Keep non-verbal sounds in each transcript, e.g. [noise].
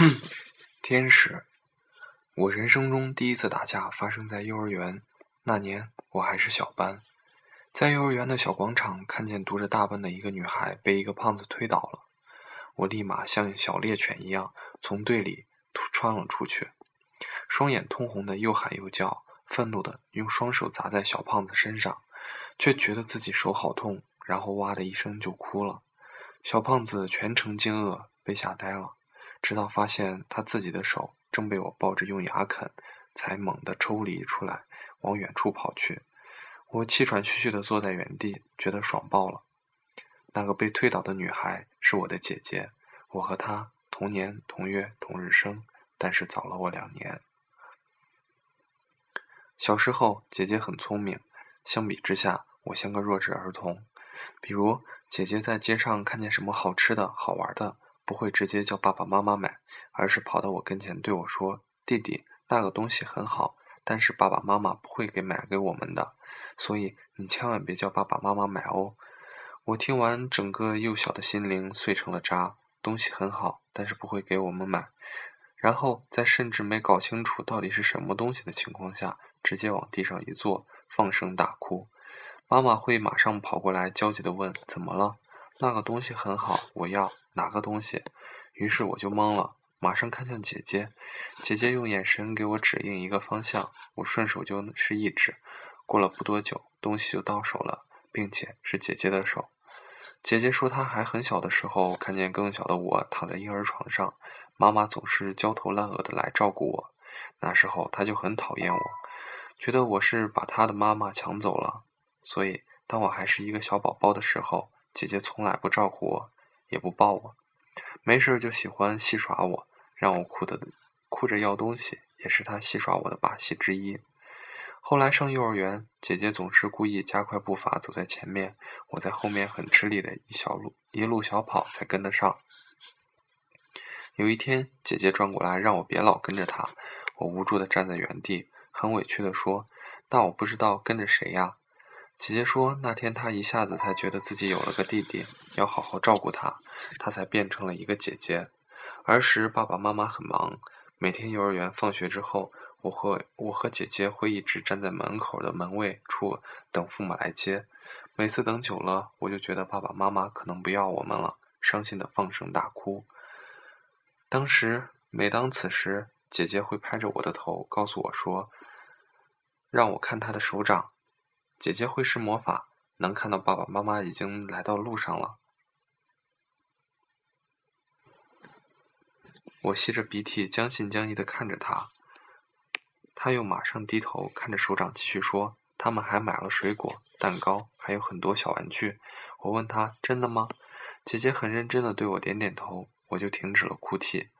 [clears throat] 天使，我人生中第一次打架发生在幼儿园。那年我还是小班，在幼儿园的小广场，看见读着大班的一个女孩被一个胖子推倒了。我立马像小猎犬一样从队里窜了出去，双眼通红的又喊又叫，愤怒的用双手砸在小胖子身上，却觉得自己手好痛，然后哇的一声就哭了。小胖子全程惊愕，被吓呆了。直到发现他自己的手正被我抱着用牙啃，才猛地抽离出来，往远处跑去。我气喘吁吁地坐在原地，觉得爽爆了。那个被推倒的女孩是我的姐姐，我和她同年同月同日生，但是早了我两年。小时候，姐姐很聪明，相比之下，我像个弱智儿童。比如，姐姐在街上看见什么好吃的好玩的。不会直接叫爸爸妈妈买，而是跑到我跟前对我说：“弟弟，那个东西很好，但是爸爸妈妈不会给买给我们的，所以你千万别叫爸爸妈妈买哦。”我听完，整个幼小的心灵碎成了渣。东西很好，但是不会给我们买。然后在甚至没搞清楚到底是什么东西的情况下，直接往地上一坐，放声大哭。妈妈会马上跑过来，焦急地问：“怎么了？”那个东西很好，我要。哪个东西？于是我就懵了，马上看向姐姐。姐姐用眼神给我指引一个方向，我顺手就是一指。过了不多久，东西就到手了，并且是姐姐的手。姐姐说她还很小的时候，看见更小的我躺在婴儿床上，妈妈总是焦头烂额的来照顾我。那时候她就很讨厌我，觉得我是把她的妈妈抢走了。所以当我还是一个小宝宝的时候，姐姐从来不照顾我。也不抱我，没事就喜欢戏耍我，让我哭的哭着要东西，也是她戏耍我的把戏之一。后来上幼儿园，姐姐总是故意加快步伐走在前面，我在后面很吃力的一小路一路小跑才跟得上。有一天，姐姐转过来让我别老跟着她，我无助的站在原地，很委屈的说：“那我不知道跟着谁呀？”姐姐说，那天她一下子才觉得自己有了个弟弟，要好好照顾他，她才变成了一个姐姐。儿时爸爸妈妈很忙，每天幼儿园放学之后，我和我和姐姐会一直站在门口的门卫处等父母来接。每次等久了，我就觉得爸爸妈妈可能不要我们了，伤心的放声大哭。当时，每当此时，姐姐会拍着我的头，告诉我说：“让我看她的手掌。”姐姐会施魔法，能看到爸爸妈妈已经来到路上了。我吸着鼻涕，将信将疑的看着他，他又马上低头看着手掌，继续说：“他们还买了水果、蛋糕，还有很多小玩具。”我问他：“真的吗？”姐姐很认真的对我点点头，我就停止了哭泣。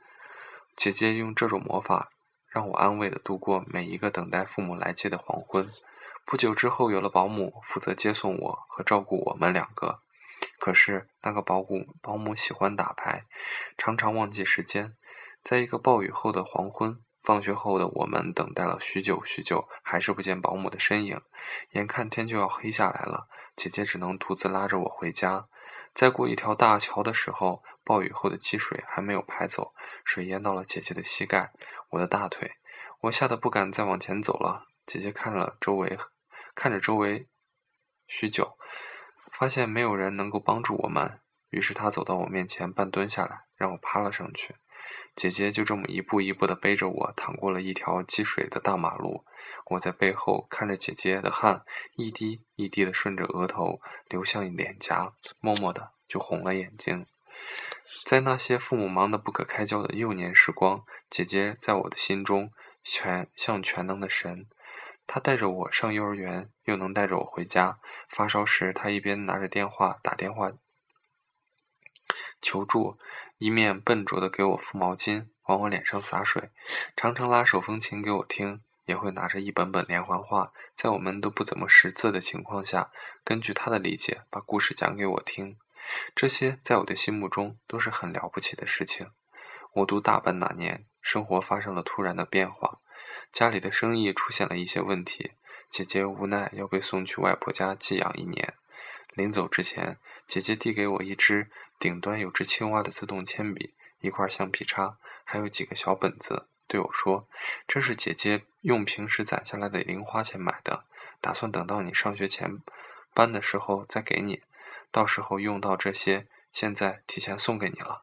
姐姐用这种魔法，让我安慰的度过每一个等待父母来接的黄昏。不久之后，有了保姆负责接送我和照顾我们两个。可是那个保姆保姆喜欢打牌，常常忘记时间。在一个暴雨后的黄昏，放学后的我们等待了许久许久，还是不见保姆的身影。眼看天就要黑下来了，姐姐只能独自拉着我回家。在过一条大桥的时候，暴雨后的积水还没有排走，水淹到了姐姐的膝盖、我的大腿。我吓得不敢再往前走了。姐姐看了周围。看着周围，许久，发现没有人能够帮助我们，于是她走到我面前，半蹲下来，让我趴了上去。姐姐就这么一步一步地背着我，淌过了一条积水的大马路。我在背后看着姐姐的汗一滴一滴的顺着额头流向脸颊，默默的就红了眼睛。在那些父母忙得不可开交的幼年时光，姐姐在我的心中全像全能的神。他带着我上幼儿园，又能带着我回家。发烧时，他一边拿着电话打电话求助，一面笨拙地给我敷毛巾，往我脸上洒水，常常拉手风琴给我听，也会拿着一本本连环画，在我们都不怎么识字的情况下，根据他的理解把故事讲给我听。这些在我的心目中都是很了不起的事情。我读大班那年，生活发生了突然的变化。家里的生意出现了一些问题，姐姐无奈要被送去外婆家寄养一年。临走之前，姐姐递给我一支顶端有只青蛙的自动铅笔、一块橡皮擦，还有几个小本子，对我说：“这是姐姐用平时攒下来的零花钱买的，打算等到你上学前班的时候再给你，到时候用到这些，现在提前送给你了。”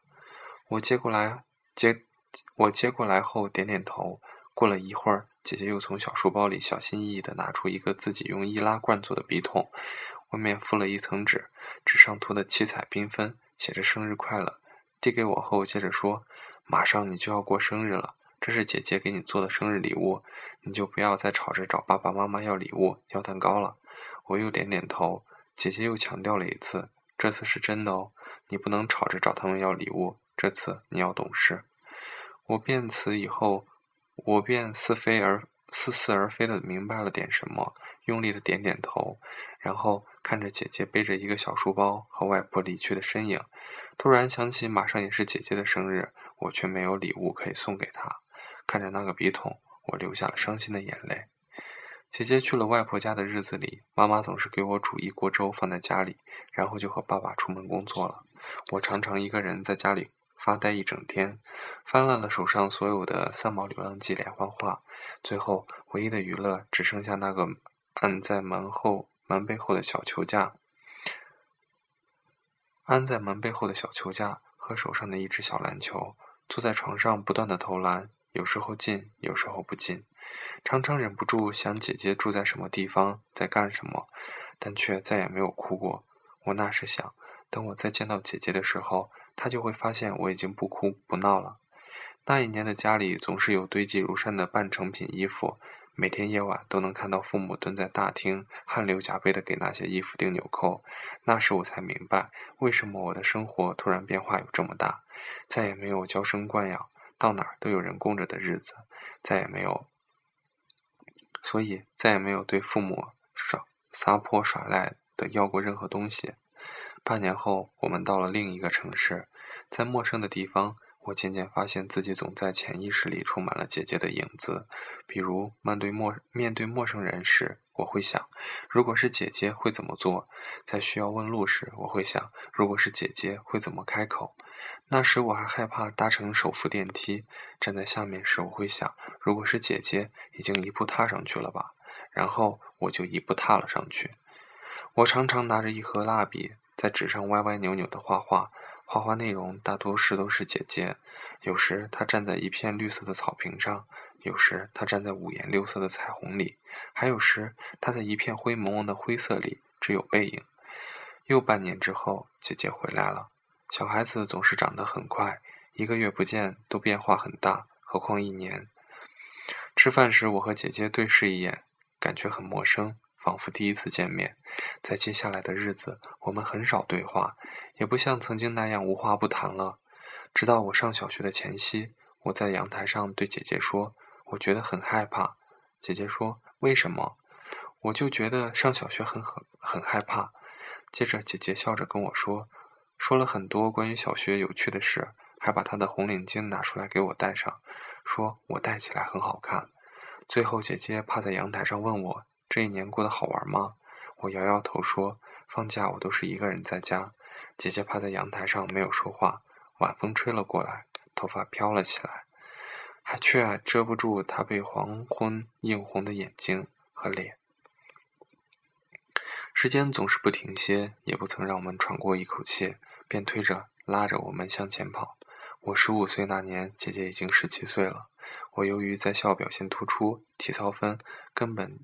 我接过来，接我接过来后点点头。过了一会儿，姐姐又从小书包里小心翼翼地拿出一个自己用易拉罐做的笔筒，外面敷了一层纸，纸上涂得七彩缤纷，写着“生日快乐”。递给我后，接着说：“马上你就要过生日了，这是姐姐给你做的生日礼物，你就不要再吵着找爸爸妈妈要礼物、要蛋糕了。”我又点点头。姐姐又强调了一次：“这次是真的哦，你不能吵着找他们要礼物，这次你要懂事。”我辩词以后。我便似非而似是而非的明白了点什么，用力的点点头，然后看着姐姐背着一个小书包和外婆离去的身影，突然想起马上也是姐姐的生日，我却没有礼物可以送给她。看着那个笔筒，我流下了伤心的眼泪。姐姐去了外婆家的日子里，妈妈总是给我煮一锅粥放在家里，然后就和爸爸出门工作了。我常常一个人在家里。发呆一整天，翻烂了手上所有的《三毛流浪记》连环画，最后唯一的娱乐只剩下那个安在门后门背后的小球架，安在门背后的小球架和手上的一只小篮球，坐在床上不断的投篮，有时候进，有时候不进，常常忍不住想姐姐住在什么地方，在干什么，但却再也没有哭过。我那时想，等我再见到姐姐的时候。他就会发现我已经不哭不闹了。那一年的家里总是有堆积如山的半成品衣服，每天夜晚都能看到父母蹲在大厅，汗流浃背地给那些衣服钉纽扣。那时我才明白，为什么我的生活突然变化有这么大。再也没有娇生惯养，到哪儿都有人供着的日子，再也没有，所以再也没有对父母耍撒泼耍赖的要过任何东西。半年后，我们到了另一个城市，在陌生的地方，我渐渐发现自己总在潜意识里充满了姐姐的影子。比如，面对陌面对陌生人时，我会想，如果是姐姐会怎么做；在需要问路时，我会想，如果是姐姐会怎么开口。那时我还害怕搭乘手扶电梯，站在下面时，我会想，如果是姐姐，已经一步踏上去了吧？然后我就一步踏了上去。我常常拿着一盒蜡笔。在纸上歪歪扭扭的画画，画画内容大多是都是姐姐。有时她站在一片绿色的草坪上，有时她站在五颜六色的彩虹里，还有时她在一片灰蒙蒙的灰色里，只有背影。又半年之后，姐姐回来了。小孩子总是长得很快，一个月不见都变化很大，何况一年。吃饭时，我和姐姐对视一眼，感觉很陌生。仿佛第一次见面，在接下来的日子，我们很少对话，也不像曾经那样无话不谈了。直到我上小学的前夕，我在阳台上对姐姐说：“我觉得很害怕。”姐姐说：“为什么？”我就觉得上小学很很很害怕。接着，姐姐笑着跟我说，说了很多关于小学有趣的事，还把她的红领巾拿出来给我戴上，说我戴起来很好看。最后，姐姐趴在阳台上问我。这一年过得好玩吗？我摇摇头说：“放假我都是一个人在家。”姐姐趴在阳台上没有说话。晚风吹了过来，头发飘了起来，还却遮不住她被黄昏映红的眼睛和脸。时间总是不停歇，也不曾让我们喘过一口气，便推着拉着我们向前跑。我十五岁那年，姐姐已经十七岁了。我由于在校表现突出，体操分根本。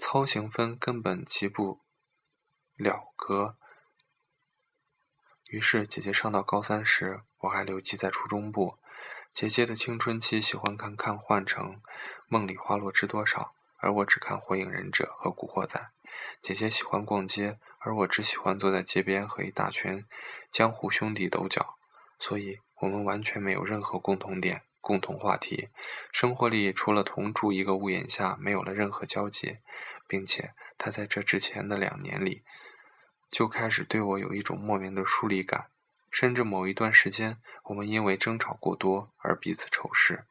操行分根本及不了格，于是姐姐上到高三时，我还留级在初中部。姐姐的青春期喜欢看看《幻城》《梦里花落知多少》，而我只看《火影忍者》和《古惑仔》。姐姐喜欢逛街，而我只喜欢坐在街边和一大群江湖兄弟抖脚。所以，我们完全没有任何共同点。共同话题，生活里除了同住一个屋檐下，没有了任何交集，并且他在这之前的两年里，就开始对我有一种莫名的疏离感，甚至某一段时间，我们因为争吵过多而彼此仇视。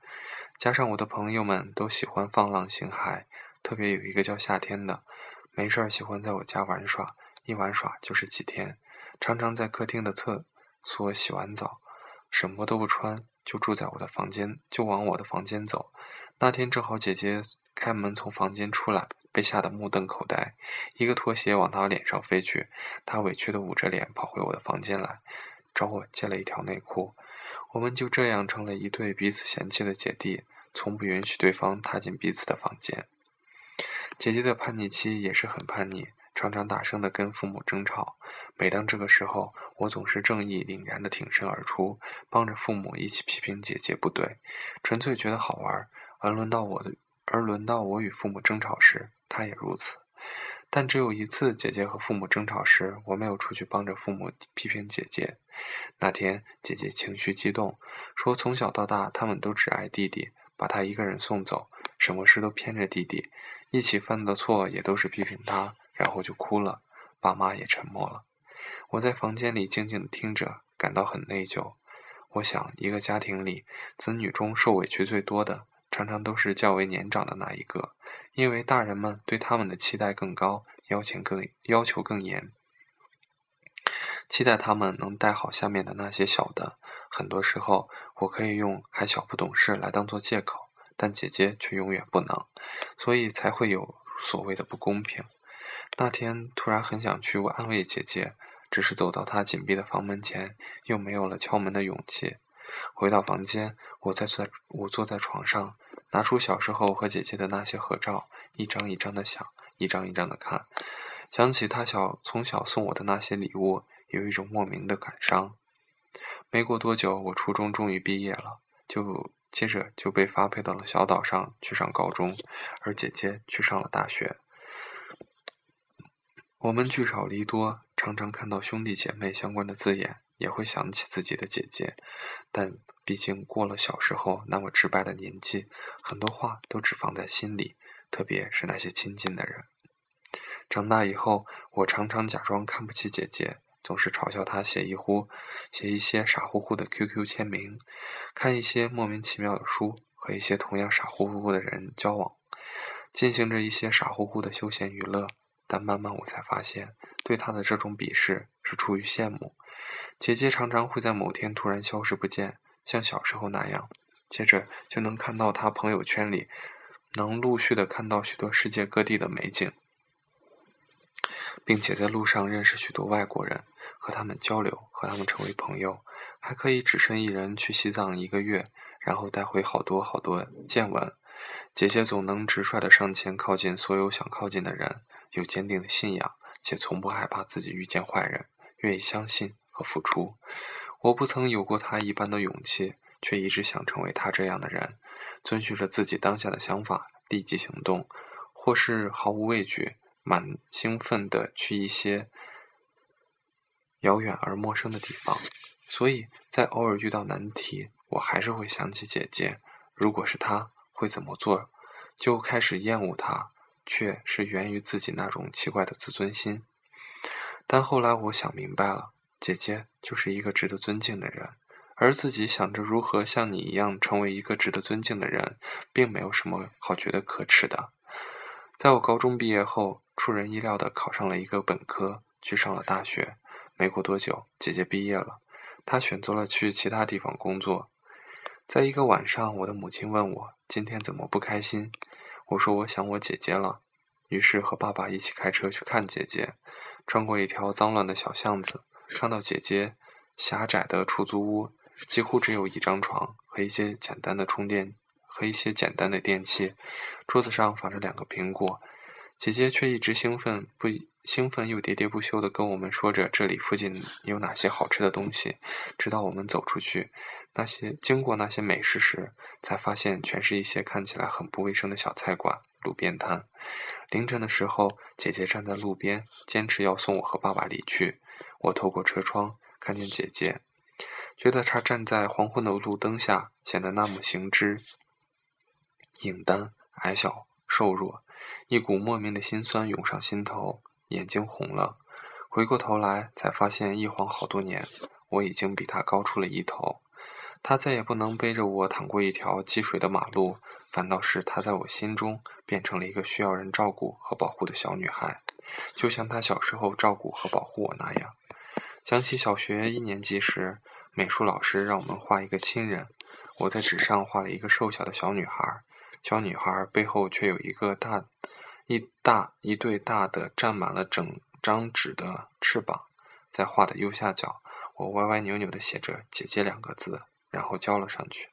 加上我的朋友们都喜欢放浪形骸，特别有一个叫夏天的，没事儿喜欢在我家玩耍，一玩耍就是几天，常常在客厅的厕所洗完澡，什么都不穿。就住在我的房间，就往我的房间走。那天正好姐姐开门从房间出来，被吓得目瞪口呆，一个拖鞋往她脸上飞去，她委屈的捂着脸跑回我的房间来，找我借了一条内裤。我们就这样成了一对彼此嫌弃的姐弟，从不允许对方踏进彼此的房间。姐姐的叛逆期也是很叛逆。常常大声地跟父母争吵，每当这个时候，我总是正义凛然地挺身而出，帮着父母一起批评姐姐不对，纯粹觉得好玩。而轮到我的，而轮到我与父母争吵时，他也如此。但只有一次，姐姐和父母争吵时，我没有出去帮着父母批评姐姐。那天，姐姐情绪激动，说从小到大，他们都只爱弟弟，把他一个人送走，什么事都偏着弟弟，一起犯的错也都是批评他。然后就哭了，爸妈也沉默了。我在房间里静静的听着，感到很内疚。我想，一个家庭里，子女中受委屈最多的，常常都是较为年长的那一个，因为大人们对他们的期待更高，要求更要求更严，期待他们能带好下面的那些小的。很多时候，我可以用还小不懂事来当做借口，但姐姐却永远不能，所以才会有所谓的不公平。那天突然很想去安慰姐姐，只是走到她紧闭的房门前，又没有了敲门的勇气。回到房间，我在在我坐在床上，拿出小时候和姐姐的那些合照，一张一张的想，一张一张的看，想起她小从小送我的那些礼物，有一种莫名的感伤。没过多久，我初中终于毕业了，就接着就被发配到了小岛上去上高中，而姐姐去上了大学。我们聚少离多，常常看到兄弟姐妹相关的字眼，也会想起自己的姐姐。但毕竟过了小时候那么直白的年纪，很多话都只放在心里，特别是那些亲近的人。长大以后，我常常假装看不起姐姐，总是嘲笑她写一呼，写一些傻乎乎的 QQ 签名，看一些莫名其妙的书，和一些同样傻乎乎的人交往，进行着一些傻乎乎的休闲娱乐。但慢慢我才发现，对他的这种鄙视是出于羡慕。姐姐常常会在某天突然消失不见，像小时候那样，接着就能看到她朋友圈里，能陆续的看到许多世界各地的美景，并且在路上认识许多外国人，和他们交流，和他们成为朋友，还可以只身一人去西藏一个月，然后带回好多好多见闻。姐姐总能直率的上前靠近所有想靠近的人。有坚定的信仰，且从不害怕自己遇见坏人，愿意相信和付出。我不曾有过他一般的勇气，却一直想成为他这样的人，遵循着自己当下的想法，立即行动，或是毫无畏惧、满兴奋地去一些遥远而陌生的地方。所以在偶尔遇到难题，我还是会想起姐姐。如果是她，会怎么做？就开始厌恶她。却是源于自己那种奇怪的自尊心，但后来我想明白了，姐姐就是一个值得尊敬的人，而自己想着如何像你一样成为一个值得尊敬的人，并没有什么好觉得可耻的。在我高中毕业后，出人意料的考上了一个本科，去上了大学。没过多久，姐姐毕业了，她选择了去其他地方工作。在一个晚上，我的母亲问我今天怎么不开心。我说我想我姐姐了，于是和爸爸一起开车去看姐姐。穿过一条脏乱的小巷子，看到姐姐狭窄的出租屋，几乎只有一张床和一些简单的充电和一些简单的电器。桌子上放着两个苹果，姐姐却一直兴奋不已兴奋又喋喋不休地跟我们说着这里附近有哪些好吃的东西，直到我们走出去。那些经过那些美食时，才发现全是一些看起来很不卫生的小菜馆、路边摊。凌晨的时候，姐姐站在路边，坚持要送我和爸爸离去。我透过车窗看见姐姐，觉得她站在黄昏的路灯下，显得那么形之影单、矮小、瘦弱。一股莫名的心酸涌上心头，眼睛红了。回过头来，才发现一晃好多年，我已经比她高出了一头。她再也不能背着我淌过一条积水的马路，反倒是她在我心中变成了一个需要人照顾和保护的小女孩，就像她小时候照顾和保护我那样。想起小学一年级时，美术老师让我们画一个亲人，我在纸上画了一个瘦小的小女孩，小女孩背后却有一个大、一大一对大的占满了整张纸的翅膀。在画的右下角，我歪歪扭扭地写着“姐姐”两个字，然后交了上去。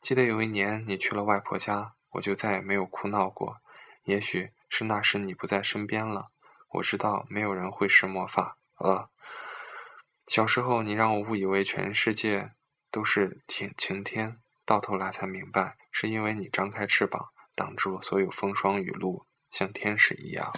记得有一年你去了外婆家，我就再也没有哭闹过。也许是那时你不在身边了。我知道没有人会施魔法。呃，小时候你让我误以为全世界都是晴晴天，到头来才明白，是因为你张开翅膀挡住了所有风霜雨露，像天使一样。